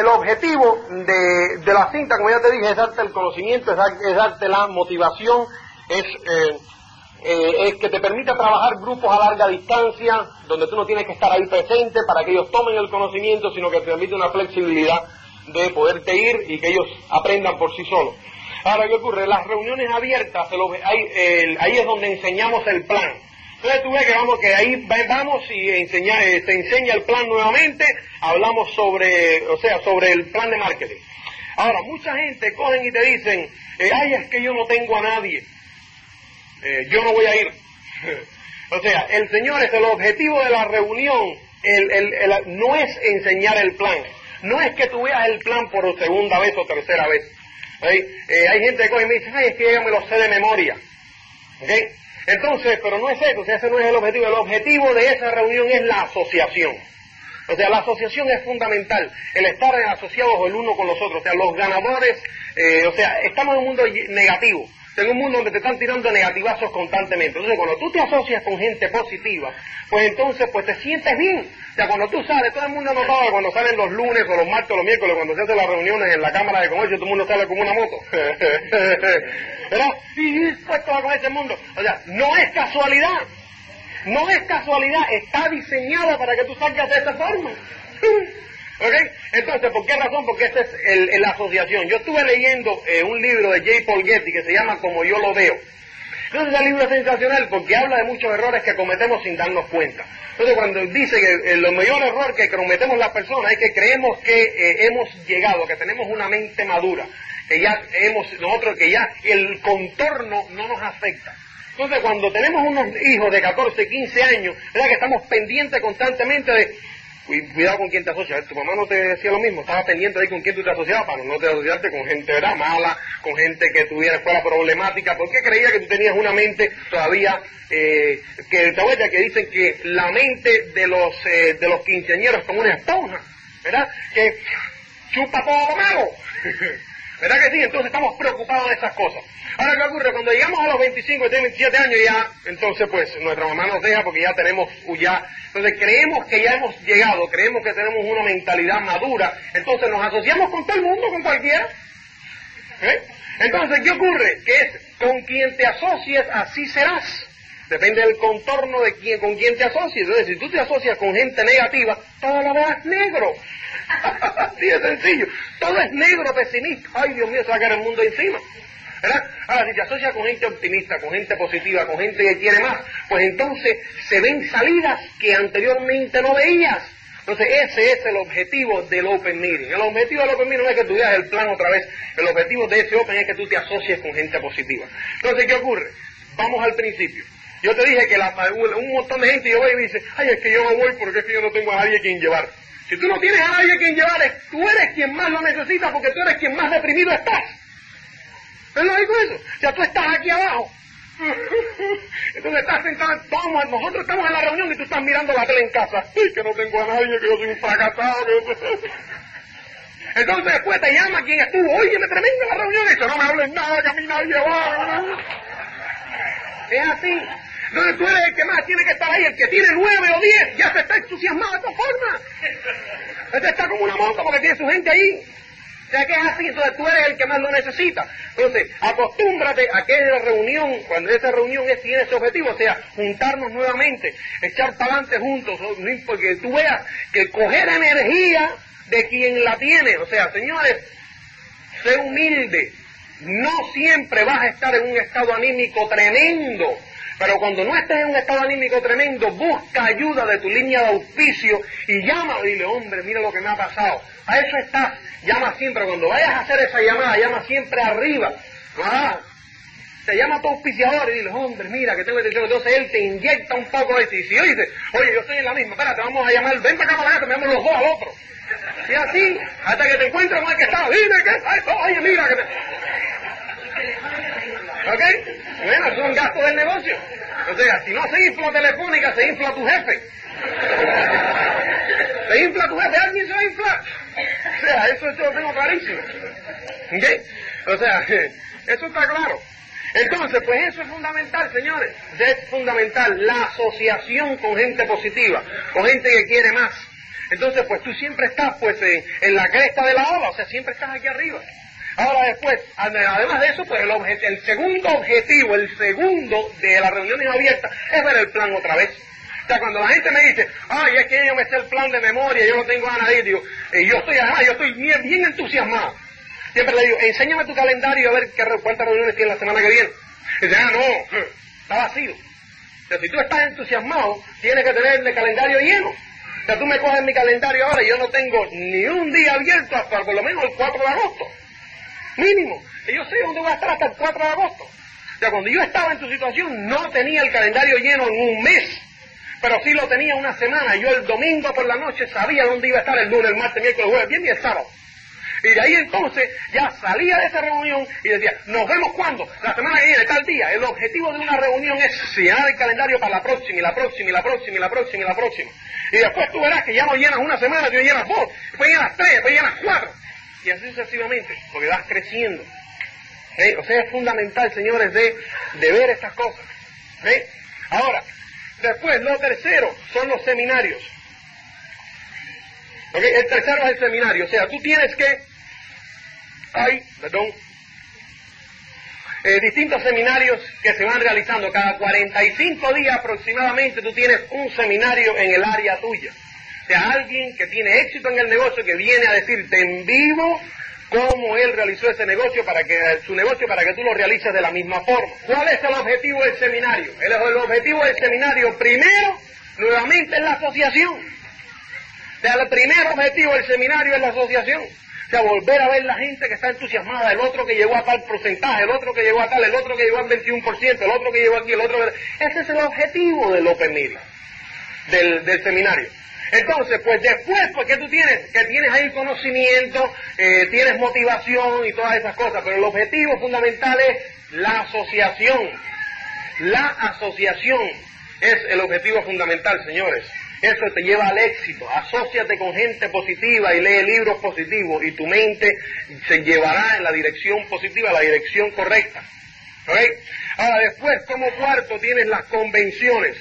el objetivo de, de, la cinta, como ya te dije, es darte el conocimiento, es, darte la motivación, es, eh, eh, es que te permita trabajar grupos a larga distancia, donde tú no tienes que estar ahí presente para que ellos tomen el conocimiento, sino que te permite una flexibilidad de poderte ir y que ellos aprendan por sí solos. Ahora, ¿qué ocurre? Las reuniones abiertas, ahí es donde enseñamos el plan. Entonces tú ves que vamos, que ahí vamos y enseña, eh, se enseña el plan nuevamente, hablamos sobre, o sea, sobre el plan de marketing. Ahora, mucha gente cogen y te dicen, eh, ay, es que yo no tengo a nadie, eh, yo no voy a ir. o sea, el Señor es el objetivo de la reunión, no es enseñar el plan, no es que tú veas el plan por segunda vez o tercera vez. hay gente que coge y me dice, ay, es que yo me lo sé de memoria. ¿Okay? Entonces, pero no es eso, o sea, ese no es el objetivo. El objetivo de esa reunión es la asociación. O sea, la asociación es fundamental, el estar asociados el uno con los otros. O sea, los ganadores, eh, o sea, estamos en un mundo negativo en un mundo donde te están tirando negativazos constantemente. Entonces, cuando tú te asocias con gente positiva, pues entonces pues te sientes bien. O sea, cuando tú sales, todo el mundo no sabe cuando salen los lunes o los martes o los miércoles, cuando se hacen las reuniones en la Cámara de Comercio, todo el mundo sale como una moto. ¿Verdad? Y dispuesto a con ese mundo. O sea, no es casualidad. No es casualidad, está diseñada para que tú salgas de esta forma. ¿Ok? Entonces, ¿por qué razón? Porque esta es la asociación. Yo estuve leyendo eh, un libro de J. Paul Getty que se llama Como yo lo veo. Entonces, el libro es sensacional porque habla de muchos errores que cometemos sin darnos cuenta. Entonces, cuando dice que el, mayor error que cometemos las personas es que creemos que eh, hemos llegado, que tenemos una mente madura, que ya hemos, nosotros, que ya el contorno no nos afecta. Entonces, cuando tenemos unos hijos de 14, 15 años, ¿verdad? que estamos pendientes constantemente de cuidado con quién te asocias. Tu mamá no te decía lo mismo, estaba pendiente ahí con quién tú te asociabas para no te asociarte con gente ¿verdad? mala, con gente que tuviera fuera problemática, porque creía que tú tenías una mente todavía eh, que te que dicen que la mente de los eh, de los quinceañeros es como una esponja, ¿verdad? Que chupa todo lo malo. ¿Verdad que sí? Entonces estamos preocupados de esas cosas. Ahora, ¿qué ocurre? Cuando llegamos a los 25 y 27 años ya, entonces pues nuestra mamá nos deja porque ya tenemos, ya, entonces creemos que ya hemos llegado, creemos que tenemos una mentalidad madura, entonces nos asociamos con todo el mundo, con cualquiera. ¿Eh? Entonces, ¿qué ocurre? Que es con quien te asocies, así serás. Depende del contorno de quién, con quién te asocies. Entonces, si tú te asocias con gente negativa, todo lo verás negro. Así de sencillo. Todo es negro, pesimista. Ay, Dios mío, se va a caer el mundo encima. ¿verdad? Ahora, si te asocias con gente optimista, con gente positiva, con gente que quiere más, pues entonces se ven salidas que anteriormente no veías. Entonces ese es el objetivo del Open Meeting. El objetivo del Open Meeting no es que tú veas el plan otra vez. El objetivo de ese Open es que tú te asocies con gente positiva. Entonces, ¿qué ocurre? Vamos al principio. Yo te dije que un montón de gente yo voy y dice, ay, es que yo no voy porque es que yo no tengo a nadie quien llevar. Si tú no tienes a nadie quien llevar, tú eres quien más lo necesita porque tú eres quien más deprimido estás. ¿Es lógico eso? Sea, tú estás aquí abajo. Entonces estás sentado, vamos, nosotros estamos en la reunión y tú estás mirando la tele en casa. Ay, que no tengo a nadie, que yo soy un fracasado. Entonces después te llama quien estuvo, oye, me tremenda la reunión, y no me hables nada, que a mí nadie va. Es así. Entonces tú eres el que más tiene que estar ahí, el que tiene nueve o diez, ya se está entusiasmado de esta forma. Este está como una monta porque tiene su gente ahí. O sea que es así, entonces tú eres el que más lo necesita. Entonces, acostúmbrate a que la reunión, cuando esa reunión tiene ese objetivo, o sea, juntarnos nuevamente, echar para adelante juntos, porque tú veas que coger energía de quien la tiene. O sea, señores, sé humilde. No siempre vas a estar en un estado anímico tremendo. Pero cuando no estés en un estado anímico tremendo, busca ayuda de tu línea de auspicio y llama y dile, hombre, mira lo que me ha pasado. A eso estás. Llama siempre. Cuando vayas a hacer esa llamada, llama siempre arriba. Ah, te llama tu auspiciador y dile, hombre, mira que tengo que Entonces él te inyecta un poco de ti. Y si oye, oye, yo estoy en la misma, espérate, vamos a llamar, ven para acá para acá, te los dos al otro. Y así, hasta que te encuentres con el que está, dime es esto, oye, mira que te... ¿Ok? Bueno, eso es un gasto del negocio. O sea, si no se infla telefónica, se infla tu jefe. Se infla tu jefe, alguien se va a inflar. O sea, eso yo lo tengo clarísimo. ¿Ok? O sea, eso está claro. Entonces, pues eso es fundamental, señores. Es fundamental la asociación con gente positiva, con gente que quiere más. Entonces, pues tú siempre estás pues en, la cresta de la ola, o sea, siempre estás aquí arriba. Ahora después, además de eso, pues el, el segundo objetivo, el segundo de las reuniones abiertas es ver el plan otra vez. O sea, cuando la gente me dice, ay, es que yo me sé el plan de memoria, yo no tengo ganas y yo estoy, además, yo estoy bien, bien entusiasmado. Siempre le digo, enséñame tu calendario a ver qué, cuántas reuniones tienes la semana que viene. Y dice, ah, no, está vacío. O sea, si tú estás entusiasmado, tienes que tener el calendario lleno. O sea, tú me coges mi calendario ahora y yo no tengo ni un día abierto hasta por lo menos el 4 de agosto. Mínimo. Y yo sé dónde voy a estar hasta el 4 de agosto. Sea, cuando yo estaba en tu situación, no tenía el calendario lleno en un mes, pero sí lo tenía una semana. Yo el domingo por la noche sabía dónde iba a estar el lunes, el martes, miércoles, jueves, viernes y el sábado. Y de ahí entonces ya salía de esa reunión y decía, nos vemos cuando, la semana que viene, tal día. El objetivo de una reunión es llenar el calendario para la próxima y la próxima y la próxima y la próxima y la próxima. Y después tú verás que ya no llenas una semana, tú llenas dos, después llenas tres, después llenas cuatro. Y así sucesivamente, porque vas creciendo. O sea, es fundamental, señores, de, ver estas cosas. Ahora, después, lo tercero son los seminarios. El tercero es el seminario. O sea, tú tienes que hay, perdón, eh, distintos seminarios que se van realizando. Cada 45 días aproximadamente tú tienes un seminario en el área tuya. Sea, alguien que tiene éxito en el negocio que viene a decirte en vivo cómo él realizó ese negocio para que su negocio para que tú lo realices de la misma forma. ¿Cuál es el objetivo del seminario? El, objetivo del seminario primero, nuevamente, es la asociación. El primer objetivo del seminario es la asociación. O sea, volver a ver la gente que está entusiasmada, el otro que llegó a tal porcentaje, el otro que llegó a tal, el otro que llegó al 21%, el otro que llegó aquí, el otro... Ese es el objetivo del Open Media, del, seminario. Entonces, pues después, pues ¿qué tú tienes? Que tienes ahí conocimiento, eh, tienes motivación y todas esas cosas, pero el objetivo fundamental es la asociación. La asociación es el objetivo fundamental, señores. Eso te lleva al éxito. Asociate con gente positiva y lee libros positivos y tu mente se llevará en la dirección positiva, la dirección correcta. Ahora después, como cuarto, tienes las convenciones.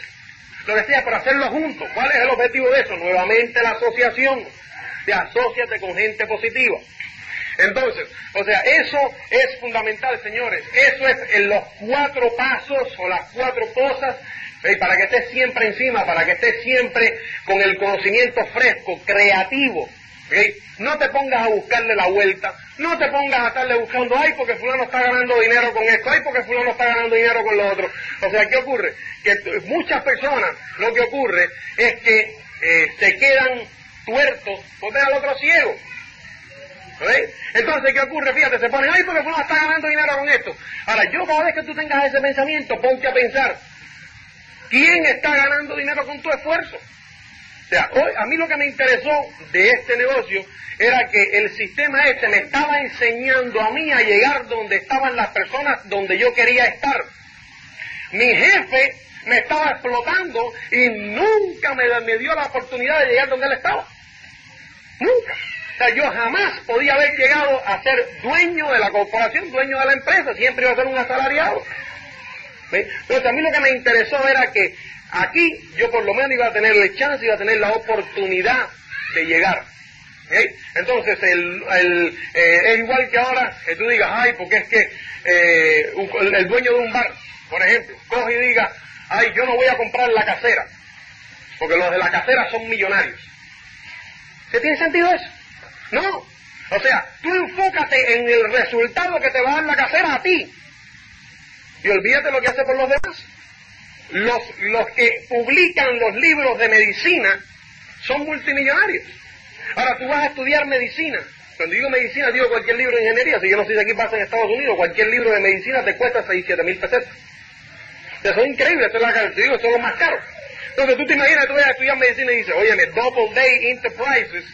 Lo decía, para hacerlo juntos. ¿Cuál es el objetivo de eso? Nuevamente la asociación. De asociate con gente positiva. Entonces, o sea, eso es fundamental, señores. Eso es en los cuatro pasos o las cuatro cosas para que estés siempre encima, para que estés siempre con el conocimiento fresco, creativo. No te pongas a buscarle la vuelta, no te pongas a estarle buscando, ay, porque fulano está ganando dinero con esto, ay, porque fulano está ganando dinero con lo otro. O sea, ¿qué ocurre? Que muchas personas lo que ocurre es que eh, se quedan tuertos por ver al otro ciego. Entonces, ¿qué ocurre? Fíjate, se ponen, ay, porque fulano está ganando dinero con esto. Ahora, yo cada vez que tú tengas ese pensamiento, ponte a pensar, ¿Quién está ganando dinero con tu esfuerzo? O sea, hoy, a mí lo que me interesó de este negocio era que el sistema este me estaba enseñando a mí a llegar donde estaban las personas donde yo quería estar. Mi jefe me estaba explotando y nunca me, me dio la oportunidad de llegar donde él estaba. Nunca. O sea, yo jamás podía haber llegado a ser dueño de la corporación, dueño de la empresa, siempre iba a ser un asalariado. Entonces a mí lo que me interesó era que aquí yo por lo menos iba a tener la chance, iba a tener la oportunidad de llegar. Entonces el, eh, es igual que ahora que tú digas, ay, porque es que eh, el dueño de un bar, por ejemplo, coge y diga, ay, yo no voy a comprar la casera, porque los de la casera son millonarios. ¿Qué tiene sentido eso? No. O sea, tú enfócate en el resultado que te va a dar la casera a ti, y olvídate lo que hace por los demás. Los, los que publican los libros de medicina son multimillonarios. Ahora tú vas a estudiar medicina. Cuando digo medicina, digo cualquier libro de ingeniería. Si yo no sé si aquí pasa en Estados Unidos, cualquier libro de medicina te cuesta 6, 7 mil pesetas. Eso es increíble, eso es, digo, eso es lo más caro. Entonces tú te imaginas, tú vas a estudiar medicina y dices, oye, Double Day Enterprises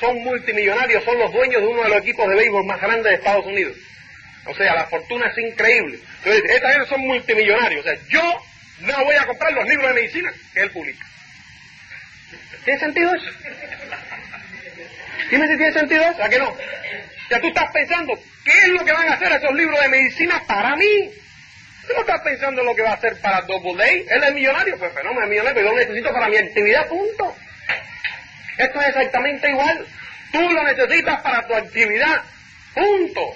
son multimillonarios, son los dueños de uno de los equipos de béisbol más grandes de Estados Unidos. O sea, la fortuna es increíble. Entonces, estas gente son multimillonarios. O sea, yo no voy a comprar los libros de medicina que él publica. ¿Tiene sentido eso? Dime si tiene sentido eso, ¿a que no? Sea, tú estás pensando, ¿qué es lo que van a hacer esos libros de medicina para mí? Tú no estás pensando en lo que va a hacer para Double Day. Él es millonario, pues fenómeno, es millonario, pero yo lo necesito para mi actividad, punto. Esto es exactamente igual. Tú lo necesitas para tu actividad. Punto.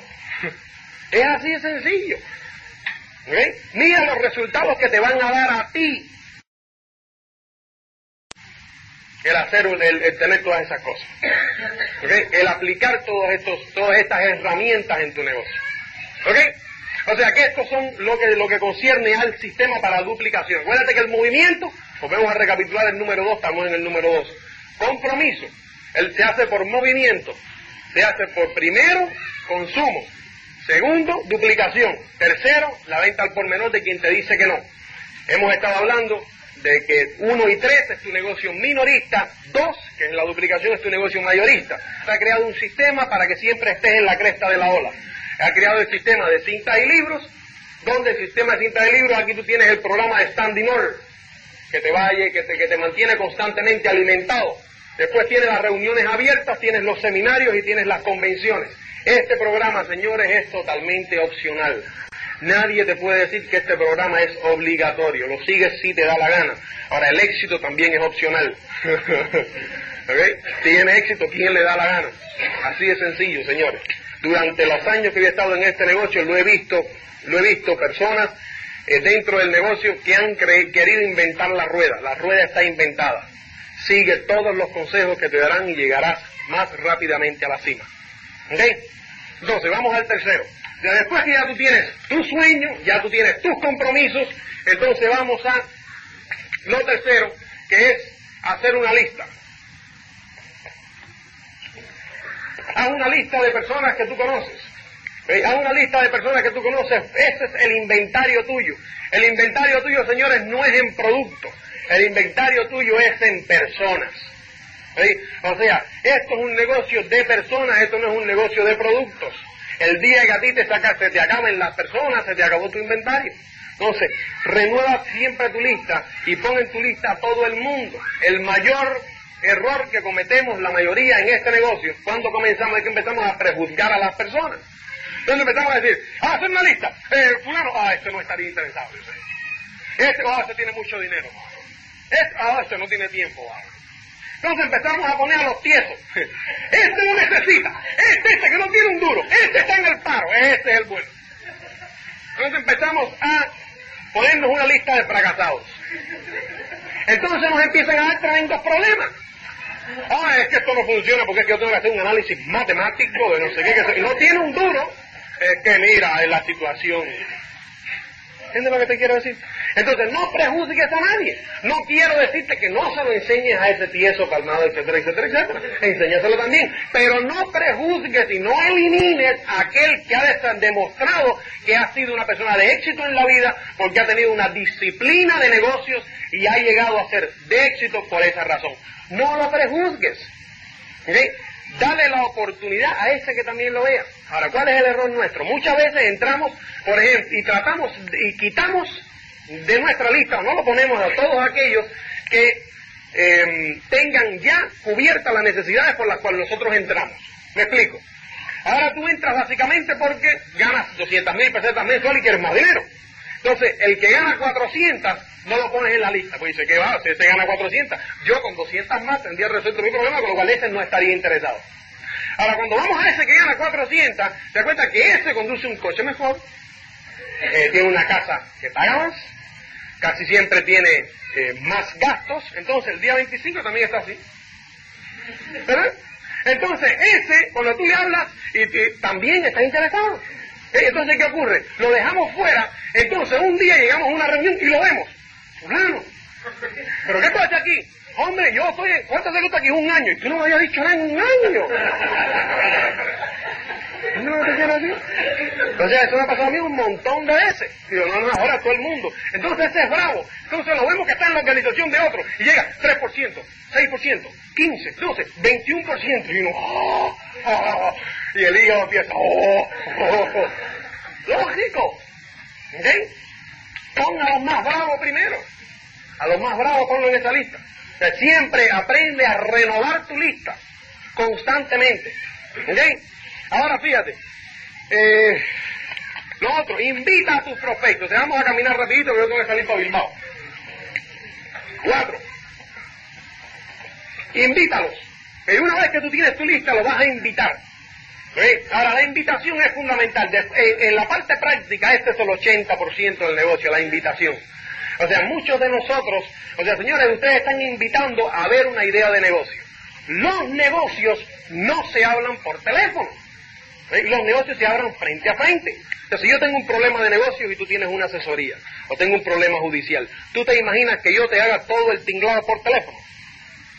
Es así de sencillo. Mira los resultados que te van a dar a ti el hacer, el, tener todas esas cosas. El aplicar todos estos, todas estas herramientas en tu negocio. O sea que estos son lo que, lo que concierne al sistema para duplicación. Acuérdate que el movimiento, volvemos a recapitular el número 2, estamos en el número 2. Compromiso. Él se hace por movimiento. Se hace por primero, consumo. Segundo, duplicación. Tercero, la venta al por menor de quien te dice que no. Hemos estado hablando de que uno y tres es tu negocio minorista, dos, que es la duplicación, es tu negocio mayorista. Se ha creado un sistema para que siempre estés en la cresta de la ola. Ha creado el sistema de cintas y libros, donde el sistema de cintas y libros, aquí tú tienes el programa de Standing Order, que te vaya, que te, que te mantiene constantemente alimentado. Después tienes las reuniones abiertas, tienes los seminarios y tienes las convenciones. Este programa, señores, es totalmente opcional. Nadie te puede decir que este programa es obligatorio. Lo sigues si te da la gana. Ahora, el éxito también es opcional. Si tiene éxito, ¿quién le da la gana? Así de sencillo, señores. Durante los años que he estado en este negocio, lo he visto, lo he visto personas eh, dentro del negocio que han querido inventar la rueda. La rueda está inventada. Sigue todos los consejos que te darán y llegarás más rápidamente a la cima. ¿Ok? Entonces, vamos al tercero. Ya después que ya tú tienes tu sueño, ya tú tienes tus compromisos, entonces vamos a lo tercero, que es hacer una lista. Haz una lista de personas que tú conoces. Haz una lista de personas que tú conoces. Ese es el inventario tuyo. El inventario tuyo, señores, no es en producto. El inventario tuyo es en personas. O sea, esto es un negocio de personas, esto no es un negocio de productos. El día que a ti te sacas, se te acaben las personas, se te acabó tu inventario. Entonces, renueva siempre tu lista y pon en tu lista a todo el mundo. El mayor error que cometemos la mayoría en este negocio, cuando comenzamos, es que empezamos a prejuzgar a las personas. Entonces empezamos a decir, ah, hacer una lista. Eh, fulano, ah, este no estaría interesado. Este, ah, este tiene mucho dinero. Este, ah, este no tiene tiempo. Ah. Entonces empezamos a poner a los tiesos. Este no necesita. Este, este que no tiene un duro. Este está en el paro. Este es el bueno. Entonces empezamos a ponernos una lista de fracasados. Entonces nos empiezan a dar tremendos problemas. Ah, es que esto no funciona porque es que yo tengo que hacer un análisis matemático de no sé qué. Que no tiene un duro. Es que mira, en la situación. ¿Entiendes lo que te quiero decir? Entonces, no prejuzgues a nadie. No quiero decirte que no se lo enseñes a ese tieso calmado, etcétera, etcétera, etcétera. Enséñaselo también. Pero no prejuzgues y no elimines a aquel que ha demostrado que ha sido una persona de éxito en la vida porque ha tenido una disciplina de negocios y ha llegado a ser de éxito por esa razón. No lo prejuzgues. Dale la oportunidad a ese que también lo vea. Ahora, ¿cuál es el error nuestro? Muchas veces entramos, por ejemplo, y tratamos y quitamos de nuestra lista, no lo ponemos a todos aquellos que em, tengan ya cubiertas las necesidades por las cuales nosotros entramos. ¿Me explico? Ahora tú entras básicamente porque ganas 200 mil pesetas mensuales y quieres más dinero. Entonces, el que gana 400 no lo pones en la lista, pues dice que va, si se gana 400, yo con 200 más tendría resuelto mi problema, con lo cual ese no estaría interesado. Ahora, cuando vamos a ese que gana 400, se da cuenta que ese conduce un coche mejor, eh, tiene una casa que paga más, casi siempre tiene eh, más gastos, entonces el día 25 también está así. Entonces, ese, cuando tú le hablas, y, también está interesado. ¿Eh? Entonces, ¿qué ocurre? Lo dejamos fuera, entonces un día llegamos a una reunión y lo vemos. Fulano, ¿pero qué pasa aquí? Hombre, yo estoy, ¿cuánto se gusta aquí? Un año, y tú no me habías dicho nada en un año. ¿No te quiero decir? Entonces, eso me ha pasado a mí un montón de veces. Digo, no, no, ahora todo el mundo. Entonces, ese es bravo. Entonces, lo vemos que está en la organización de otro y llega 3%, 6%, 15, 12, 21%. Y uno, oh, oh, y el hígado empieza, oh, oh, Lógico. ¿Ok? Pon a los más bravos primero. A los más bravos ponlo en esa lista. Siempre aprende a renovar tu lista constantemente. ¿Ok? Ahora fíjate, eh, lo otro, invita a tus prospectos. Vamos a caminar rapidito, que yo tengo que salir para Bilbao. Cuatro. Invítalos. Y una vez que tú tienes tu lista, lo vas a invitar. Ahora, la invitación es fundamental. en, la parte práctica, este es el 80% del negocio, la invitación. O sea, muchos de nosotros, o sea, señores, ustedes están invitando a ver una idea de negocio. Los negocios no se hablan por teléfono. Los negocios se hablan frente a frente. Entonces, si yo tengo un problema de negocio y tú tienes una asesoría, o tengo un problema judicial, ¿tú te imaginas que yo te haga todo el tinglado por teléfono?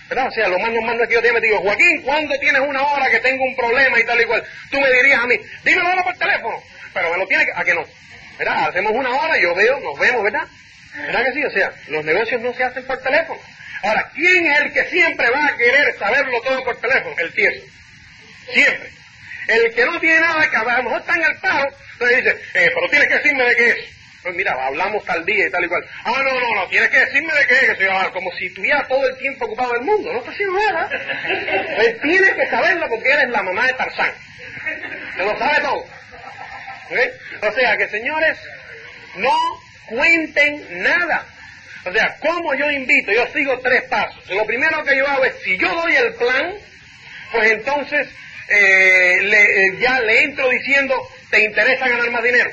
¿verdad? O sea, lo más normal es que yo te digo, Joaquín, ¿cuándo tienes una hora que tengo un problema y tal y cual? Tú me dirías a mí, dímelo ahora por teléfono, pero me lo tiene que, a que no, ¿verdad? Hacemos una hora, yo veo, nos vemos, ¿verdad? ¿Verdad que sí? O sea, los negocios no se hacen por teléfono. Ahora, ¿quién es el que siempre va a querer saberlo todo por teléfono? El tieso. Siempre. El que no tiene nada, que a lo mejor está en el paro, entonces dice, eh, pero tienes que decirme de qué es. Pues mira, hablamos tal día y tal y cual. Ah, no, no, no, tienes que decirme de qué, que soy como si tuviera todo el tiempo ocupado el mundo. No está haciendo nada. Pues tienes que saberlo porque eres la mamá de Tarzán. Te lo sabe todo. O sea que, señores, no cuenten nada. O sea, ¿cómo yo invito? Yo sigo tres pasos. Lo primero que yo hago es, si yo doy el plan, pues entonces eh, eh, ya le entro diciendo, ¿te interesa ganar más dinero?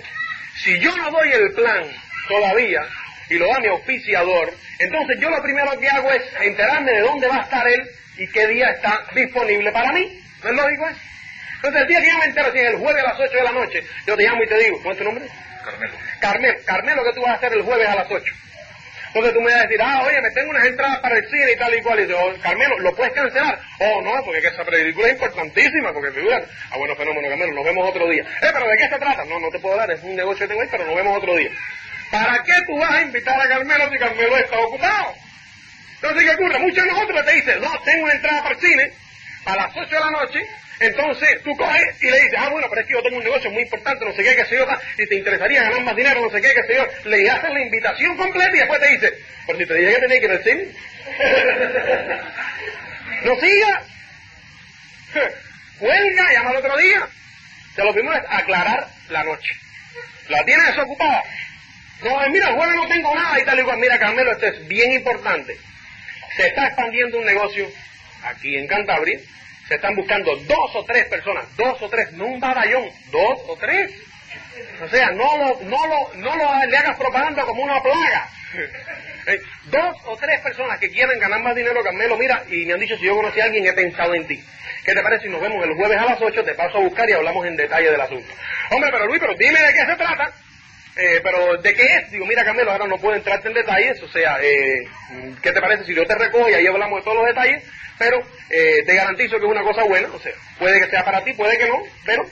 Si yo no doy el plan todavía y lo da mi oficiador, entonces yo lo primero que hago es enterarme de dónde va a estar él y qué día está disponible para mí. ¿No es lógico eso? Entonces el día que yo me entero, si es el jueves a las 8 de la noche, yo te llamo y te digo, ¿cuál es tu nombre? Carmelo. Carmelo, Carmelo, ¿qué tú vas a hacer el jueves a las 8? Entonces tú me vas a decir, ah, oye, me tengo unas entradas para el cine y tal y cual. Y yo, oh, Carmelo, ¿lo puedes cancelar? Oh, no, porque esa película es importantísima, porque figura. Ah, bueno, fenómeno, Carmelo, nos vemos otro día. Eh, pero ¿de qué se trata? No, no te puedo dar, es un negocio que tengo ahí, pero nos vemos otro día. ¿Para qué tú vas a invitar a Carmelo si Carmelo está ocupado? Entonces, ¿qué ocurre? Muchos de nosotros te dicen, no, tengo una entrada para el cine a las 8 de la noche entonces tú coges y le dices, ah, bueno, pero es que yo tengo un negocio muy importante, no sé qué, qué sé yo, y te interesaría ganar más dinero, no sé qué, qué sé yo. Le haces la invitación completa y después te dice, pero si te dije que tenía que ir al cine. no siga. Cuelga, llama al otro día. Sea, lo primero es aclarar la noche. ¿La tienes desocupada? No, mira, el jueves no tengo nada y tal y cual. Mira, Carmelo, esto es bien importante. Se está expandiendo un negocio aquí en Cantabria se están buscando dos o tres personas, dos o tres, no un batallón, dos o tres. O sea, no lo, no lo, no lo le hagas propaganda como una plaga. Eh, dos o tres personas que quieren ganar más dinero, Carmelo, mira, y me han dicho si yo conocí a alguien, he pensado en ti. ¿Qué te parece si nos vemos el jueves a las 8? Te paso a buscar y hablamos en detalle del asunto. Hombre, pero Luis, pero dime de qué se trata. Eh, pero ¿de qué es? Digo, mira Carmelo, ahora no puedo entrarte en detalles, o sea, eh, ¿qué te parece si yo te recojo y ahí hablamos de todos los detalles? Pero eh, te garantizo que es una cosa buena, o sea, puede que sea para ti, puede que no, pero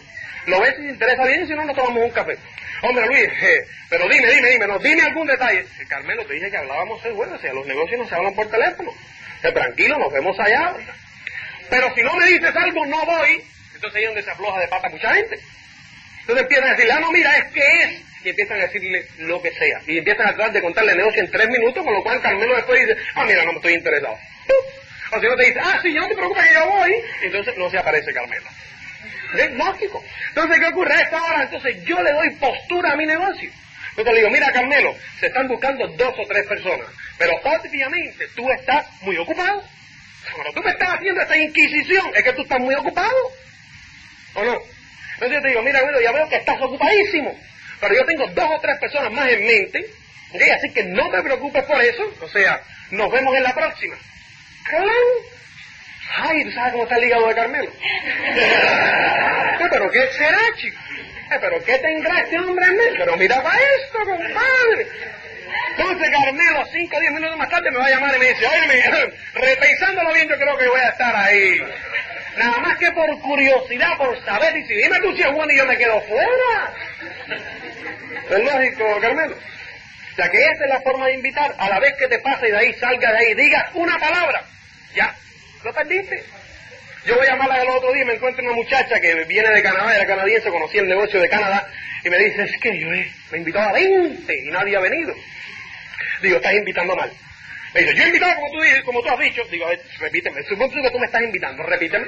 lo ves si te interesa bien, si no, nos tomamos un café. Hombre Luis, eh, pero dime, dime, dime, dime algún detalle. Eh, Carmelo, te dije que hablábamos el jueves, o sea, los negocios no se hablan por teléfono. tranquilo, nos vemos allá. Pero si no me dices algo, no voy. Entonces ahí es donde se afloja de pata mucha gente. Entonces empiezan a decirle, ah, no, mira, es que es. Y empiezan a decirle lo que sea. Y empiezan a tratar de contarle el negocio en tres minutos, con lo cual Carmelo después dice, ah, mira, no me estoy interesado. O si no te dice, ah, sí, yo no te preocupes que yo voy, entonces no se aparece Carmela. Es lógico. Entonces, ¿qué ocurre? A esta hora, entonces yo le doy postura a mi negocio. Yo te digo, mira Carmelo, se están buscando dos o tres personas, pero obviamente tú estás muy ocupado. Cuando tú me estás haciendo esta inquisición, es que tú estás muy ocupado. ¿O no? Entonces yo te digo, mira, Guido, ya veo que estás ocupadísimo, pero yo tengo dos o tres personas más en mente, así que no te preocupes por eso, o sea, nos vemos en la próxima. Ay, ¿tú sabes cómo está el hígado de Carmelo? ¿Pero qué será, chico? ¿Pero qué tendrá este hombre en mente? Pero mira para esto, compadre. Entonces Carmelo, cinco o diez minutos más tarde, me va a llamar y me dice, oye, repensándolo bien, yo creo que voy a estar ahí. Nada más que por curiosidad, por saber, y si dime tú si es bueno y yo me quedo fuera. Es lógico, Carmelo. O sea que esa es la forma de invitar, a la vez que te pase de ahí, salga de ahí, digas una palabra. Ya, lo perdiste. Yo voy a llamarla el otro día, me encuentro una muchacha que viene de Canadá, era canadiense, conocía el negocio de Canadá, y me dice, es que yo me invitó a 20 y nadie ha venido. Digo, estás invitando mal. Me dice, yo he invitado como tú, como tú has dicho. Digo, repíteme, supongo que tú me estás invitando, repíteme.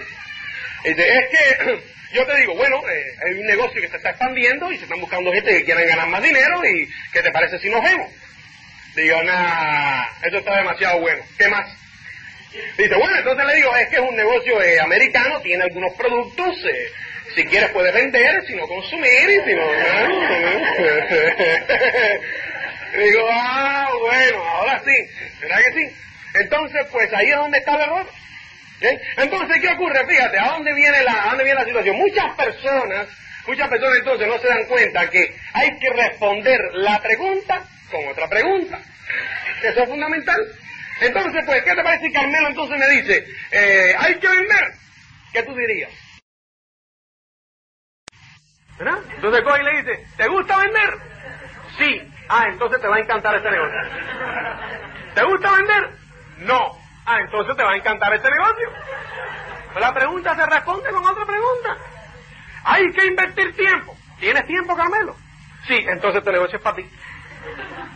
Dice, es que yo te digo, bueno, eh, hay un negocio que se está expandiendo y se están buscando gente que quieren ganar más dinero y ¿qué te parece si nos vemos? Digo, nada, eso está demasiado bueno. ¿Qué más? Dice, bueno, entonces le digo, es que es un negocio eh, americano, tiene algunos productos, eh, si quieres puedes vender, si no consumir, y si no... digo, ah, bueno, ahora sí, ¿verdad que sí? Entonces, pues ahí es donde está el error. Entonces, ¿qué ocurre? Fíjate, ¿a dónde viene la, dónde viene la situación? Muchas personas, muchas personas entonces no se dan cuenta que hay que responder la pregunta con otra pregunta. Eso es fundamental. Entonces, pues, ¿qué te parece si Carmelo entonces me dice, eh, hay que vender? ¿Qué tú dirías? ¿Verdad? Entonces coge y le dice, ¿te gusta vender? Sí. Ah, entonces te va a encantar este negocio. ¿Te gusta vender? No. Ah, entonces te va a encantar este negocio. La pregunta se responde con otra pregunta. Hay que invertir tiempo. ¿Tienes tiempo, Carmelo? Sí, entonces este negocio es para ti.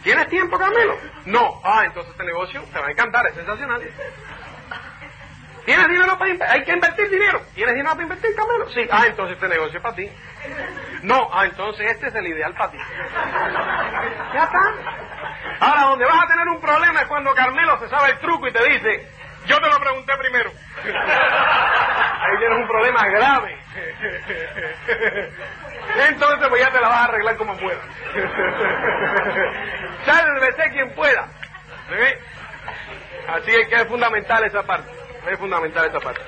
¿Tienes tiempo, Carmelo? No. Ah, entonces este negocio te va a encantar, es sensacional. ¿Tienes dinero para invertir? Hay que invertir dinero. ¿Tienes dinero para invertir, Carmelo? Sí. Ah, entonces este negocio es para ti. No. Ah, entonces este es el ideal para ti. Ya está. Ahora, donde vas a tener un problema es cuando Carmelo se sabe el truco y te dice, yo te lo pregunté primero. Ahí tienes un problema grave. Entonces, pues ya te la vas a arreglar como puedas. Sálvese quien pueda. Así es que es fundamental esa parte. Es fundamental esa parte.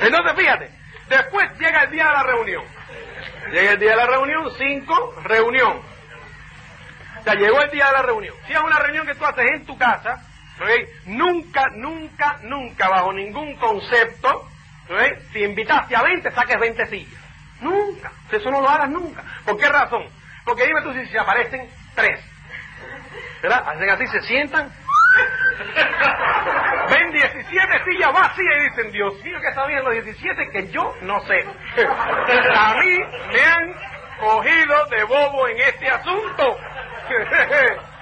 Entonces, fíjate, después llega el día de la reunión. Llega el día de la reunión, cinco, reunión. Sea, llegó el día de la reunión. Si es una reunión que tú haces en tu casa, nunca, nunca, nunca, bajo ningún concepto, si invitaste a 20, saques 20 sillas. Nunca. Eso no lo hagas nunca. ¿Por qué razón? Porque dime tú si se aparecen tres. ¿Verdad? Hacen así, se sientan. Ven 17 sillas vacías y dicen, Dios mío, que sabían los 17 que yo no sé. A mí me han cogido de bobo en este asunto.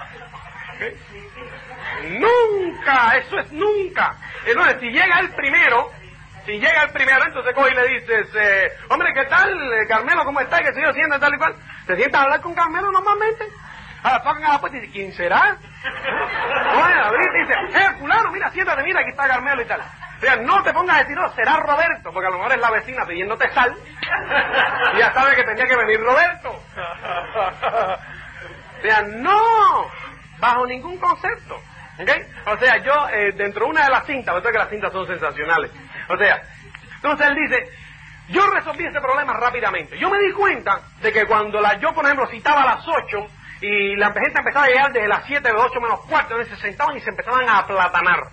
nunca, eso es nunca. Entonces, si llega el primero, si llega el primero, entonces coge y le dices, eh, hombre, ¿qué tal, eh, Carmelo? ¿Cómo está? ¿Qué se yo sienta tal y cual? ¿Te sientas a hablar con Carmelo normalmente? Ahora tocan a la puerta y dice, ¿quién será? Bueno, ahorita dice, eh, fulano, mira, siéntate, mira, aquí está Carmelo y tal. O sea, no te pongas a decir, no, será Roberto, porque a lo mejor es la vecina pidiéndote sal. Y ya sabe que tenía que venir Roberto. O no, bajo ningún concepto. ¿Okay? O sea, yo, eh, dentro de una de las cintas, que las cintas son sensacionales. O sea, entonces él dice, yo resolví ese problema rápidamente. Yo me di cuenta de que cuando la, yo, por ejemplo, citaba a las 8 y la gente empezaba a llegar desde las 7 de 8 menos cuarto, se sentaban y se empezaban a aplatanar.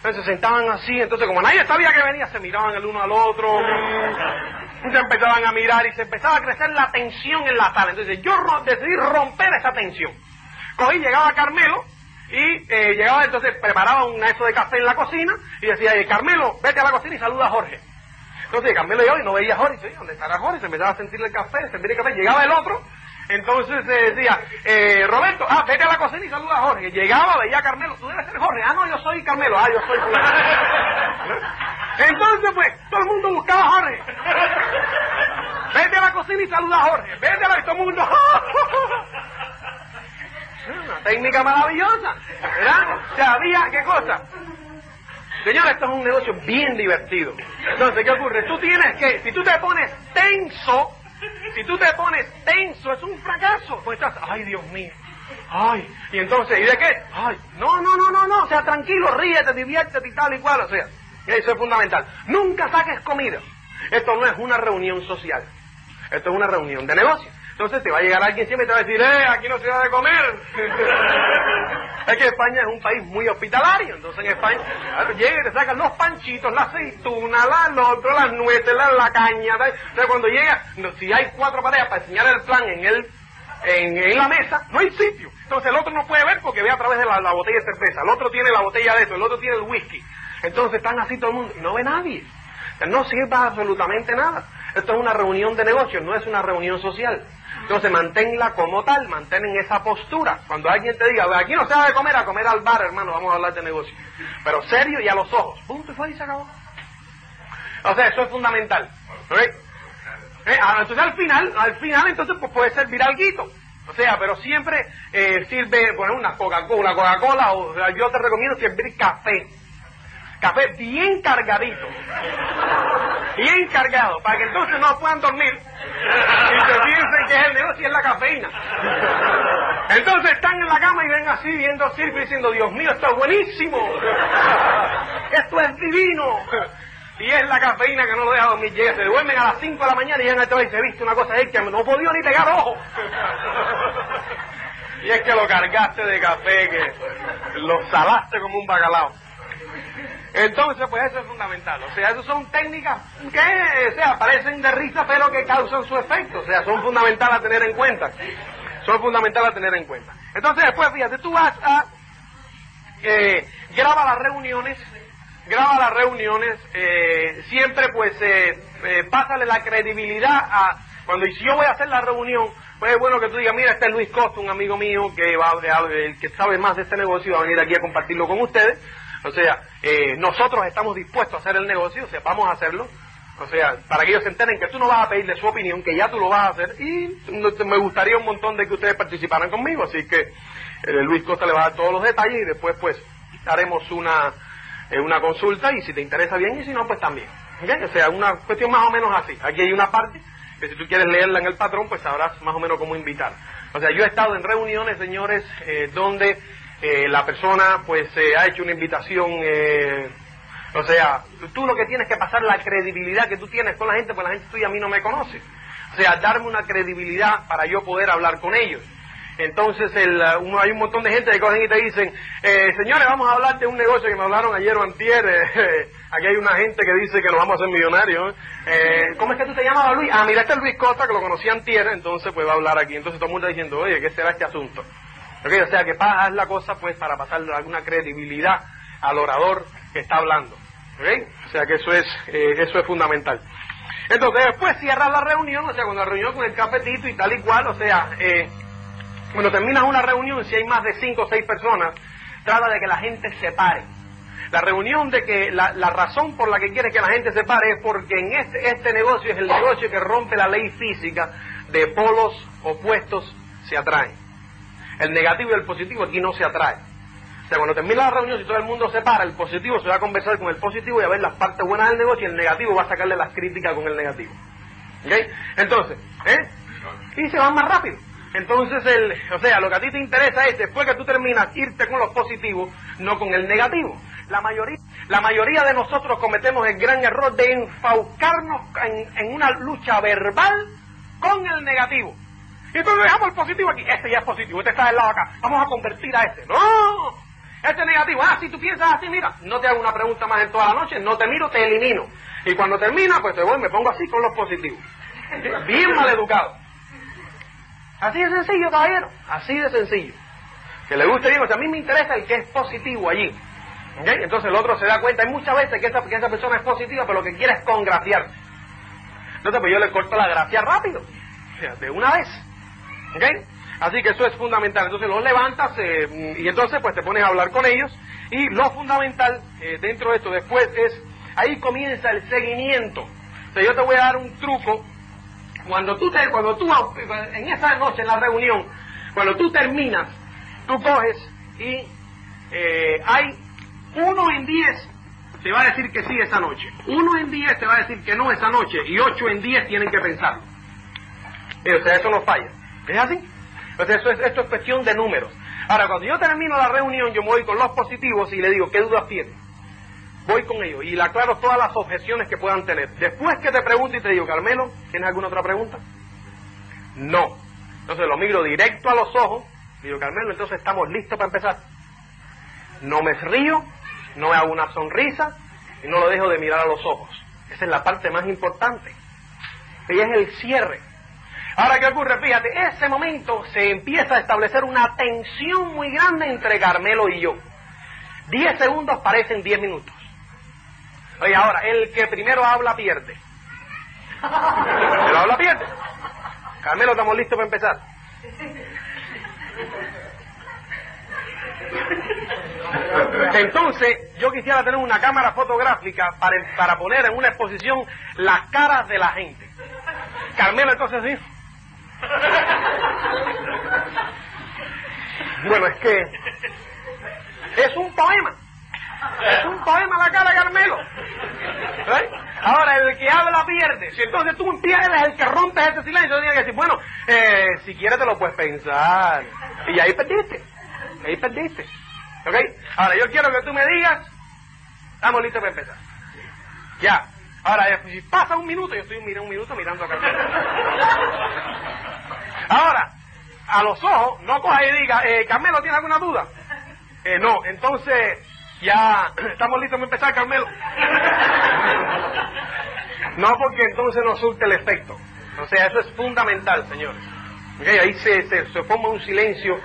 Entonces se sentaban así, entonces como nadie sabía que venía, se miraban el uno al otro, se empezaban a mirar y se empezaba a crecer la tensión en la sala. Entonces yo decidí romper esa tensión. Cogí, llegaba Carmelo, y eh, llegaba entonces, preparaba un eso de café en la cocina y decía, Carmelo, vete a la cocina y saluda a Jorge. Entonces Carmelo llegó y no veía a Jorge, y dice, ¿dónde estará Jorge? Se empezaba a sentir el café, sentir el café, llegaba el otro, entonces eh, decía, eh, Roberto, ah, vete a la cocina y saluda a Jorge. Llegaba, veía a Carmelo, tú debes ser Jorge, ah, no, yo soy Carmelo, ah, yo soy Entonces, pues, todo el mundo buscaba a Jorge. Vete a la cocina y saluda a Jorge, vete a la... todo el mundo... Una técnica maravillosa, ¿verdad? O sea, había, ¿qué cosa? Señor, esto es un negocio bien divertido. Entonces, ¿qué ocurre? Tú tienes que, si tú te pones tenso, si tú te pones tenso, es un fracaso. Pues estás, ay, Dios mío. Ay, y entonces, ¿y de qué? Ay, no, no, no, no, no, o sea, tranquilo, ríete, diviértete y tal y cual, o sea, eso es fundamental. Nunca saques comida. Esto no es una reunión social. Esto es una reunión de negocio. Entonces te va a llegar alguien siempre y te va a decir, eh, aquí no se va de comer. es que España es un país muy hospitalario, entonces en España, claro, y te sacan los panchitos, la aceituna, la, lo otro, las nueces, la, caña. Entonces cuando llega, si hay cuatro parejas para enseñar el plan en el en, la mesa, no hay sitio. Entonces el otro no puede ver porque ve a través de la, botella de cerveza, el otro tiene la botella de eso, el otro tiene el whisky. Entonces están así todo el mundo y no ve nadie. No sirva absolutamente nada. Esto es una reunión de negocios, no es una reunión social. Entonces manténla como tal, mantén en esa postura. Cuando alguien te diga, aquí no se va de comer, a comer al bar, hermano, vamos a hablar de negocio. Pero serio y a los ojos. Punto y fue y se acabó. O sea, eso es fundamental. Eh, ah, entonces al final, al final entonces pues puede servir algo. O sea, pero siempre eh, sirve, bueno, una Coca-Cola, Coca-Cola, o yo te recomiendo servir café. Café bien cargadito, bien cargado, para que entonces no puedan dormir y se piensen que es el negocio y es la cafeína. Entonces están en la cama y ven así viendo circo diciendo, Dios mío, esto es buenísimo, esto es divino. Y es la cafeína que no lo deja dormir. Llega, se duermen a las 5 de la mañana y llegan a y se viste una cosa ahí no podía ni pegar ojo. Y es que lo cargaste de café, que lo salaste como un bacalao. Entonces, pues eso es fundamental. O sea, esas son técnicas que, o sea, parecen de risa, pero que causan su efecto. O sea, son fundamentales a tener en cuenta. Son fundamentales a tener en cuenta. Entonces, después, fíjate, tú vas a... Eh, graba las reuniones, graba las reuniones, eh, siempre pues eh, eh, pásale la credibilidad a... Cuando si yo voy a hacer la reunión, pues es bueno que tú digas, mira, este es Luis Costa, un amigo mío que va que sabe más de este negocio, va a venir aquí a compartirlo con ustedes. O sea, eh, nosotros estamos dispuestos a hacer el negocio, o sea, vamos a hacerlo. O sea, para que ellos se enteren que tú no vas a pedirle su opinión, que ya tú lo vas a hacer. Y me gustaría un montón de que ustedes participaran conmigo. Así que eh, Luis Costa le va a dar todos los detalles y después pues haremos una, eh, una consulta y si te interesa bien y si no, pues también. O sea, una cuestión más o menos así. Aquí hay una parte que si tú quieres leerla en el patrón, pues sabrás más o menos cómo invitar. O sea, yo he estado en reuniones, señores, donde eh, la persona pues eh, ha hecho una invitación, eh, o sea, tú lo que tienes que pasar la credibilidad que tú tienes con la gente, pues la gente tuya a mí no me conoce. O sea, darme una credibilidad para yo poder hablar con ellos. Entonces el, uh, hay un montón de gente que cogen y te dicen, señores, vamos a hablar de un negocio que me hablaron ayer o antier. aquí hay una gente que dice que nos vamos a hacer millonarios. ¿Cómo es que tú te llamabas, Luis? Ah, mira, este es Luis Costa, que lo conocí antier, entonces pues va a hablar aquí. Entonces todo el mundo está diciendo, oye, ¿qué será este asunto? O sea que haz la cosa pues para pasarle alguna credibilidad al orador que está hablando. O sea que eso es, eh, eso es fundamental. Entonces después cierras la reunión, o sea, cuando la reunión con el cafetito y tal y cual, o sea, eh, cuando terminas una reunión, si hay más de cinco o seis personas, trata de que la gente se pare. La reunión de que la, la razón por la que quieres que la gente se pare es porque en este, este negocio es el negocio que rompe la ley física de polos opuestos se atraen. El negativo y el positivo aquí no se atrae. O sea, cuando termina la reunión, si todo el mundo se para, el positivo se va a conversar con el positivo y a ver las partes buenas del negocio y el negativo va a sacarle las críticas con el negativo. ¿Ok? Entonces, ¿eh? Y se van más rápido. Entonces, el, o sea, lo que a ti te interesa es, después que tú terminas, irte con los positivos, no con el negativo. La mayoría, la mayoría de nosotros cometemos el gran error de enfaucarnos en, en una lucha verbal con el negativo. Y entonces dejamos el positivo aquí. Este ya es positivo, este está del lado acá. Vamos a convertir a este. ¡No! Este es negativo. Ah, si tú piensas así, mira, no te hago una pregunta más en toda la noche, no te miro, te elimino. Y cuando termina, pues te voy, me pongo así con los positivos. Bien mal educado. Así de sencillo, caballero. Así de sencillo. Que le guste bien. O sea, a mí me interesa el que es positivo allí. Entonces el otro se da cuenta. Hay muchas veces que esa, que esa persona es positiva, pero lo que quiere es congraciarse. Entonces, pues yo le corto la gracia rápido. O sea, de una vez. ¿Ok? Así que eso es fundamental. Entonces los levantas eh, y entonces pues te pones a hablar con ellos. Y lo fundamental eh, dentro de esto después es, ahí comienza el seguimiento. O sea, yo te voy a dar un truco. Cuando tú, te, cuando tú, en esa noche en la reunión, cuando tú terminas, tú coges y eh, hay uno en diez te va a decir que sí esa noche. Uno en diez te va a decir que no esa noche. Y ocho en diez tienen que pensarlo. O sea, eso no falla. ¿Es así? Entonces eso es, esto es cuestión de números. Ahora, cuando yo termino la reunión, yo me voy con los positivos y le digo, ¿qué dudas tienes? Voy con ellos y le aclaro todas las objeciones que puedan tener. Después que te pregunto y te digo, Carmelo, ¿tienes alguna otra pregunta? No. Entonces lo miro directo a los ojos, digo, Carmelo, entonces estamos listos para empezar. No me río, no me hago una sonrisa y no lo dejo de mirar a los ojos. Esa es la parte más importante. Y es el cierre. Ahora, ¿qué ocurre? Fíjate, ese momento se empieza a establecer una tensión muy grande entre Carmelo y yo. Diez segundos parecen diez minutos. Oye, ahora, el que primero habla pierde. El habla pierde. Carmelo, estamos listos para empezar. Entonces, yo quisiera tener una cámara fotográfica para, para poner en una exposición las caras de la gente. Carmelo, entonces sí. Bueno, es que es un poema. Es un poema la cara de Carmelo. ¿Eh? Ahora, el que habla pierde. Si entonces tú pierdes el que rompes ese silencio, tienes que decir, bueno, eh, si quieres te lo puedes pensar. Y ahí perdiste. Ahí perdiste. ¿Ok? Ahora, yo quiero que tú me digas, estamos listos para empezar. Ya. Ahora, si pasa un minuto, yo estoy un, un minuto mirando a Carmelo. Ahora, a los ojos, no coja y diga, eh, Carmelo, ¿tienes alguna duda? Eh, no, entonces, ya estamos listos para empezar, Carmelo. No, porque entonces no surte el efecto. O sea, eso es fundamental, señores. Okay, ahí se, se, se, forma un silencio,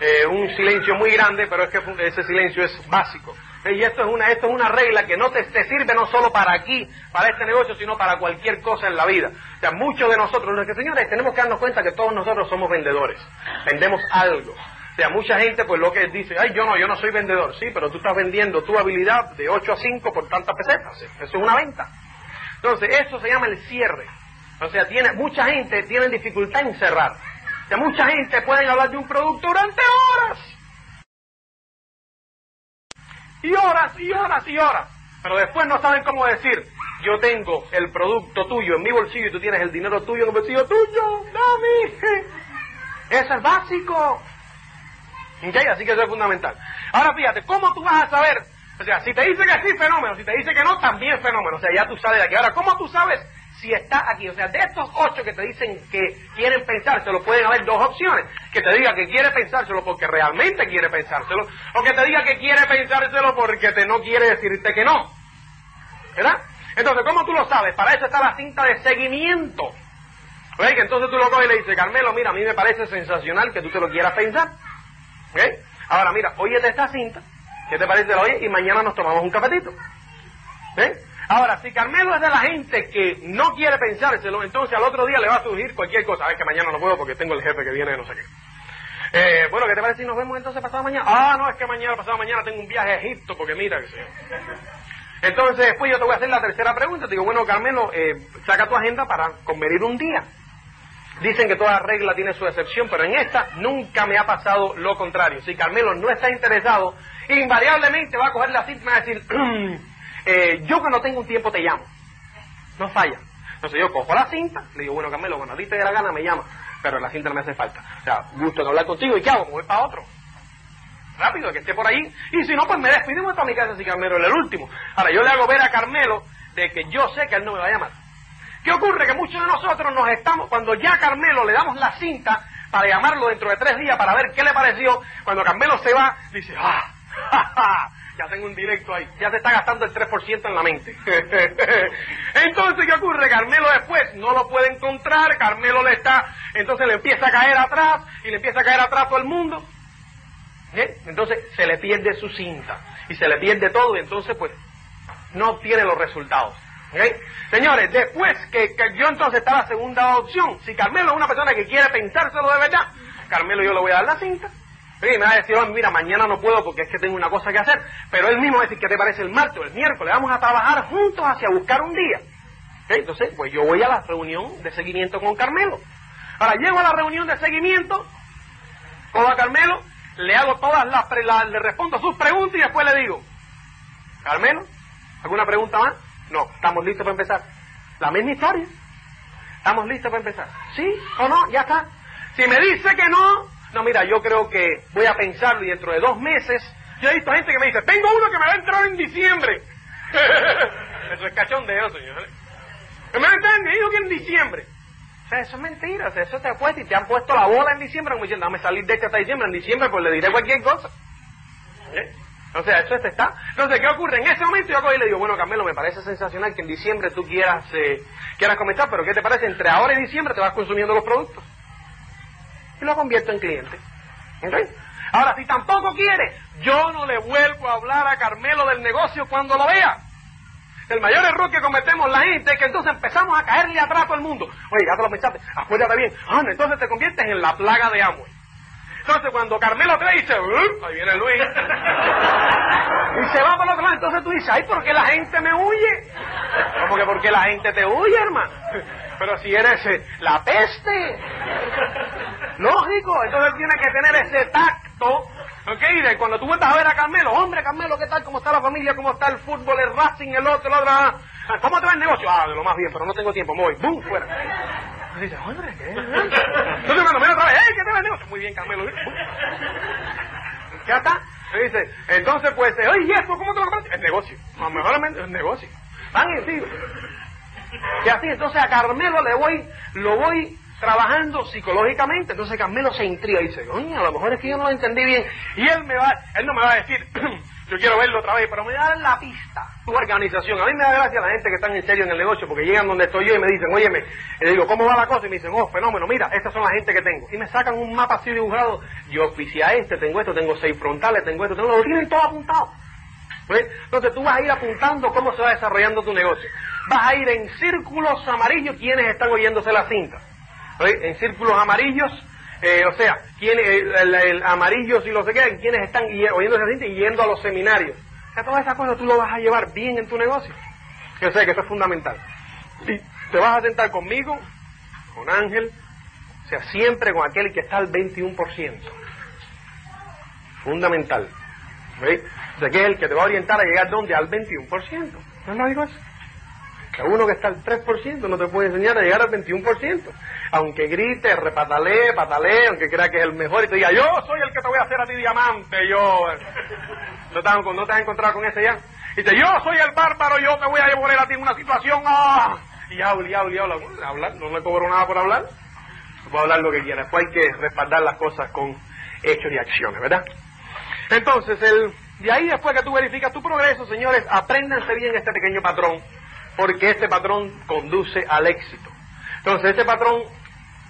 eh, un silencio muy grande, pero es que ese silencio es básico. Y esto es una, esto es una regla que no te, te, sirve no solo para aquí, para este negocio, sino para cualquier cosa en la vida. O sea, muchos de nosotros, nuestros señores, tenemos que darnos cuenta que todos nosotros somos vendedores. Vendemos algo. O sea, mucha gente pues lo que dice, ay, yo no, yo no soy vendedor. Sí, pero tú estás vendiendo tu habilidad de 8 a 5 por tantas pesetas. Eso es una venta. Entonces, eso se llama el cierre. O sea, tiene, mucha gente tiene dificultad en cerrar. O sea, mucha gente puede hablar de un producto durante horas. Y horas, y horas, y horas. Pero después no saben cómo decir, yo tengo el producto tuyo en mi bolsillo y tú tienes el dinero tuyo en el bolsillo tuyo. Dame. Eso es básico. ¿Okay? Así que eso es fundamental. Ahora fíjate, ¿cómo tú vas a saber? O sea, si te dice que sí, fenómeno. Si te dice que no, también fenómeno. O sea, ya tú sabes de aquí. Ahora, ¿cómo tú sabes si está aquí? O sea, de estos ocho que te dicen que quieren pensárselo, pueden haber dos opciones. Que te diga que quiere pensárselo porque realmente quiere pensárselo. O que te diga que quiere pensárselo porque te no quiere decirte que no. ¿Verdad? Entonces, ¿cómo tú lo sabes? Para eso está la cinta de seguimiento. Que entonces tú lo coges y le dices, Carmelo, mira, a mí me parece sensacional que tú te lo quieras pensar. ¿Okay? Ahora mira, óyete esta cinta, ¿qué te parece la oye? Y mañana nos tomamos un cafetito. ¿Okay? Ahora, si Carmelo es de la gente que no quiere pensárselo, entonces al otro día le va a surgir cualquier cosa. Ver, que mañana no puedo porque tengo el jefe que viene de no sé qué. Eh, bueno, ¿qué te parece si nos vemos entonces pasado mañana? Ah, no, es que mañana, pasado mañana tengo un viaje a Egipto porque mira que sé. Entonces después yo te voy a hacer la tercera pregunta. Te digo, bueno, Carmelo, eh, saca tu agenda para convenir un día. Dicen que toda regla tiene su excepción, pero en esta nunca me ha pasado lo contrario. Si Carmelo no está interesado, invariablemente va a coger la cinta y va a decir, eh, yo cuando tengo un tiempo te llamo. No falla. Entonces yo cojo la cinta, le digo, bueno Carmelo, cuando a ti te dé la gana me llama, pero la cinta no me hace falta. O sea, gusto en hablar contigo, ¿y qué hago? Me voy para otro. Rápido, que esté por ahí. Y si no, pues me despido voy para mi casa si Carmelo es el último. Ahora, yo le hago ver a Carmelo de que yo sé que él no me va a llamar. ¿Qué ocurre? Que muchos de nosotros nos estamos, cuando ya a Carmelo le damos la cinta para llamarlo dentro de tres días para ver qué le pareció, cuando Carmelo se va, dice, ¡ah! Ja, tengo un directo ahí, ya se está gastando el 3% en la mente. entonces, ¿qué ocurre? Carmelo después no lo puede encontrar, Carmelo le está, entonces le empieza a caer atrás y le empieza a caer atrás todo el mundo. ¿Eh? Entonces se le pierde su cinta y se le pierde todo y entonces pues no obtiene los resultados. ¿Okay? Señores, después que, que, yo entonces está la segunda opción, si Carmelo es una persona que quiere pensárselo de verdad, Carmelo yo le voy a dar la cinta, y me va a decir, oh, mira, mañana no puedo porque es que tengo una cosa que hacer, pero él mismo va a ¿qué te parece el martes o el miércoles? Vamos a trabajar juntos hacia buscar un día. Entonces, pues yo voy a la reunión de seguimiento con Carmelo. Ahora, llego a la reunión de seguimiento, con a Carmelo, le hago todas las, la, le respondo sus preguntas y después le digo, Carmelo, ¿alguna pregunta más? No, estamos listos para empezar. La misma historia. ¿Estamos listos para empezar? ¿Sí o no? Ya está. Si me dice que no, no, mira, yo creo que voy a pensarlo y dentro de dos meses, yo he visto gente que me dice, tengo uno que me va a entrar en diciembre. eso es cachondeo, señores. ¿Me entienden? Digo que en diciembre. O sea, eso es mentira, o sea, eso te ha puesto y te han puesto la bola en diciembre, como diciendo, dame salir de este hasta diciembre, en diciembre pues le diré cualquier cosa. ¿Eh? O sea, eso está. Entonces, ¿qué ocurre? En ese momento yo cojo y le digo, bueno, Carmelo, me parece sensacional que en diciembre tú quieras, eh, quieras comenzar, pero ¿qué te parece? Entre ahora y diciembre te vas consumiendo los productos. Y lo convierto en cliente. ¿Okay? Ahora, si tampoco quiere, yo no le vuelvo a hablar a Carmelo del negocio cuando lo vea. El mayor error que cometemos la gente es que entonces empezamos a caerle atrás a todo el mundo. Oye, ya te lo pensaste, acuérdate bien. Ah, no, entonces te conviertes en la plaga de Amway. Entonces cuando Carmelo te dice, uh, ahí viene Luis, y se va por otro lado, entonces tú dices, ay, ¿por qué la gente me huye? ¿Cómo que por qué la gente te huye, hermano? Pero si eres eh, la peste, lógico, entonces tienes que tener ese tacto ¿Ok? De cuando tú vuelvas a ver a Carmelo, hombre, Carmelo, ¿qué tal? ¿Cómo está la familia? ¿Cómo está el fútbol, el Racing, el otro, el otro? Ah, ¿Cómo te va el negocio? Ah, de lo más bien, pero no tengo tiempo, voy. ¡Bum! Fuera. Dice, hombre, ¿qué? Entonces cuando me otra vez, ¡hey, qué te va el negocio! Muy bien, Carmelo. ¿Ya está? Dice, entonces pues, oye, ¿y eso cómo te lo compras? El negocio. A lo mejor el negocio. Y sí. Y así, entonces a Carmelo le voy, lo voy trabajando psicológicamente. Entonces Carmelo se intriga y dice, oye, a lo mejor es que yo no lo entendí bien. Y él me va, él no me va a decir, yo quiero verlo otra vez, pero me da la pista. Tu organización. A mí me da gracia la gente que está en serio en el negocio, porque llegan donde estoy yo y me dicen, óyeme, le digo, ¿cómo va la cosa? Y me dicen, oh, fenómeno, mira, estas son las gente que tengo. Y me sacan un mapa así dibujado. Yo oficié este, tengo esto, tengo seis frontales, tengo esto, tengo lo tienen todo apuntado. Entonces tú vas a ir apuntando cómo se va desarrollando tu negocio. Vas a ir en círculos amarillos quienes están oyéndose la cinta. En círculos amarillos, eh, o sea, quienes, el, amarillos y lo sé qué, quienes están la cinta y yendo a los seminarios. O sea, todas esas cosas tú lo vas a llevar bien en tu negocio. Yo sé que eso es fundamental. Y te vas a sentar conmigo, con Ángel, o sea, siempre con aquel que está al 21%. Fundamental. ¿Veis? O que es el que te va a orientar a llegar donde al 21%. ¿No lo digo eso? Que uno que está al 3% no te puede enseñar a llegar al 21%. Aunque grite, repatalee, patalee, aunque crea que es el mejor y te diga, yo soy el que te voy a hacer a ti diamante, yo. ¿No te, has, encontrado con ese ya? Y dice, yo soy el bárbaro, yo te voy a poner a ti en una situación. ¡ah! Y habla, y habla, y habla. no le cobro nada por hablar. Puedo hablar lo que quiera. Después hay que respaldar las cosas con hechos y acciones, ¿verdad? Entonces, el, de ahí después que tú verificas tu progreso, señores, apréndanse bien este pequeño patrón, porque este patrón conduce al éxito. Entonces, este patrón,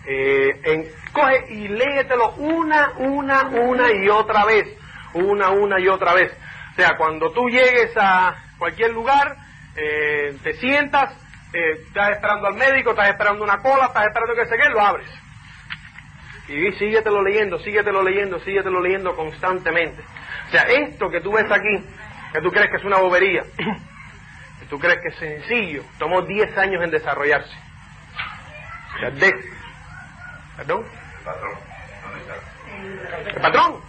eh, coge y léetelo una, una, una y otra vez, una, una y otra vez. O sea, cuando tú llegues a cualquier lugar, eh, te sientas, eh, estás esperando al médico, estás esperando una cola, estás esperando que se quede, lo abres. Y síguetelo leyendo, síguetelo leyendo, síguetelo leyendo constantemente. O sea, esto que tú ves aquí, que tú crees que es una bobería, tú crees que es sencillo, tomó 10 años en desarrollarse. De... ¿Perdón? El patrón. ¿El patrón?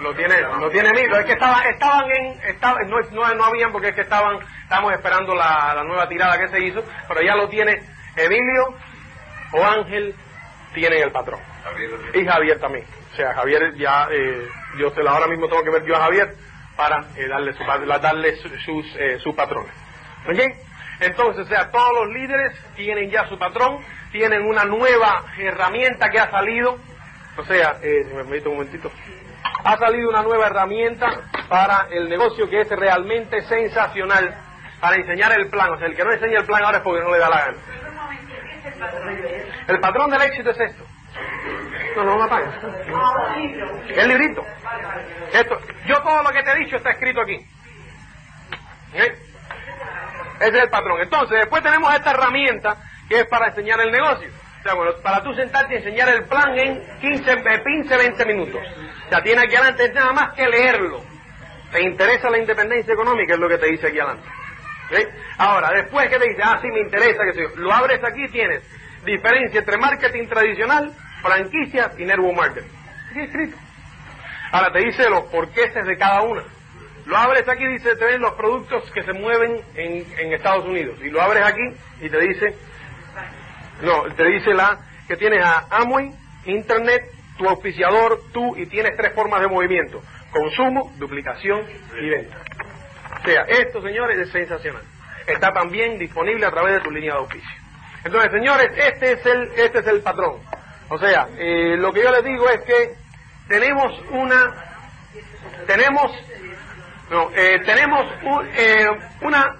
Lo tiene, lo tiene Emilio. Es que estaban, estaban en, estaban, no, no, no habían porque es que estaban, estábamos esperando la, la nueva tirada que se hizo, pero ya lo tiene Emilio o Ángel, tienen el patrón. Y Javier también. O sea, Javier ya, eh, yo ahora mismo tengo que ver yo a Javier para eh, darle, su, darle sus, eh, sus patrones. ¿Ok? Entonces, o sea, todos los líderes tienen ya su patrón, tienen una nueva herramienta que ha salido. O sea, eh, me permite un momentito. Ha salido una nueva herramienta para el negocio que es realmente sensacional para enseñar el plan. O sea, el que no enseña el plan ahora es porque no le da la gana. El patrón del éxito es esto. No, no, no apagues. El librito. Esto, yo todo lo que te he dicho está escrito aquí. ¿Eh? Ese es el patrón. Entonces, después tenemos esta herramienta que es para enseñar el negocio. O sea, bueno, para tú sentarte y enseñar el plan en 15, 15 20 minutos. O sea, tiene aquí adelante nada más que leerlo. ¿Te interesa la independencia económica? Es lo que te dice aquí adelante. Ahora, después que te dice, ah, sí, me interesa, que se lo abres aquí, tienes diferencia entre marketing tradicional franquicias y network marketing. Aquí escrito. Ahora te dice los porqueses de cada una. Lo abres aquí dice, te ven los productos que se mueven en, en Estados Unidos. Y lo abres aquí y te dice, no, te dice la que tienes a Amway, Internet, tu auspiciador, tú, y tienes tres formas de movimiento. Consumo, duplicación y venta. O sea, esto, señores, es sensacional. Está también disponible a través de tu línea de auspicio. Entonces, señores, este es el, este es el patrón. O sea, eh, lo que yo les digo es que tenemos una, tenemos, no, eh, tenemos eh, una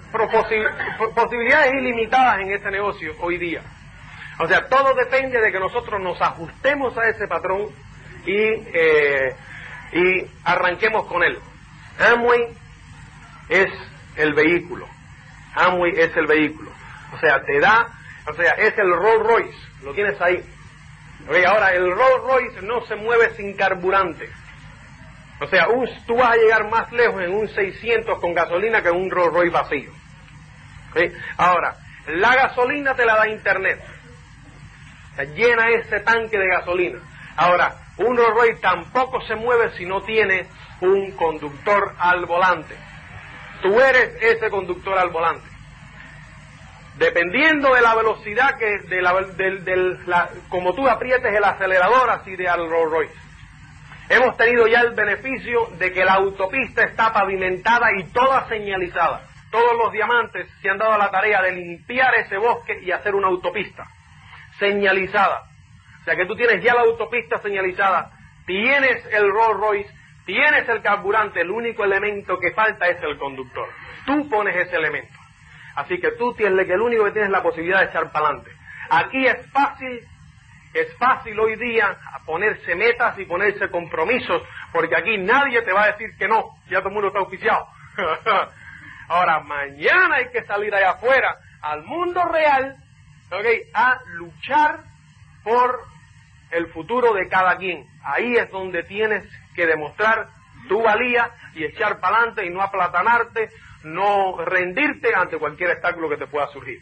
posibilidades ilimitadas en este negocio hoy día. O sea, todo depende de que nosotros nos ajustemos a ese patrón y, y arranquemos con él. Amway es el vehículo. Amway es el vehículo. O sea, te da, o sea, es el Rolls Royce, lo tienes ahí ahora, el Rolls Royce no se mueve sin carburante. O sea, tú vas a llegar más lejos en un 600 con gasolina que en un Rolls Royce vacío. Ahora, la gasolina te la da Internet. llena ese tanque de gasolina. Ahora, un Rolls Royce tampoco se mueve si no tiene un conductor al volante. Tú eres ese conductor al volante. Dependiendo de la velocidad que, de la, del, la, como tú aprietes el acelerador así de al Rolls Royce. Hemos tenido ya el beneficio de que la autopista está pavimentada y toda señalizada. Todos los diamantes se han dado la tarea de limpiar ese bosque y hacer una autopista señalizada. O sea que tú tienes ya la autopista señalizada, tienes el Rolls Royce, tienes el carburante, el único elemento que falta es el conductor. Tú pones ese elemento. Así que tú tienes que el único que tienes la posibilidad de echar para adelante. Aquí es fácil, es fácil hoy día ponerse metas y ponerse compromisos, porque aquí nadie te va a decir que no, ya todo el mundo está oficiado. Ahora, mañana hay que salir allá afuera, al mundo real, a luchar por el futuro de cada quien. Ahí es donde tienes que demostrar tu valía y echar para adelante y no aplatanarte, no rendirte ante cualquier obstáculo que te pueda surgir.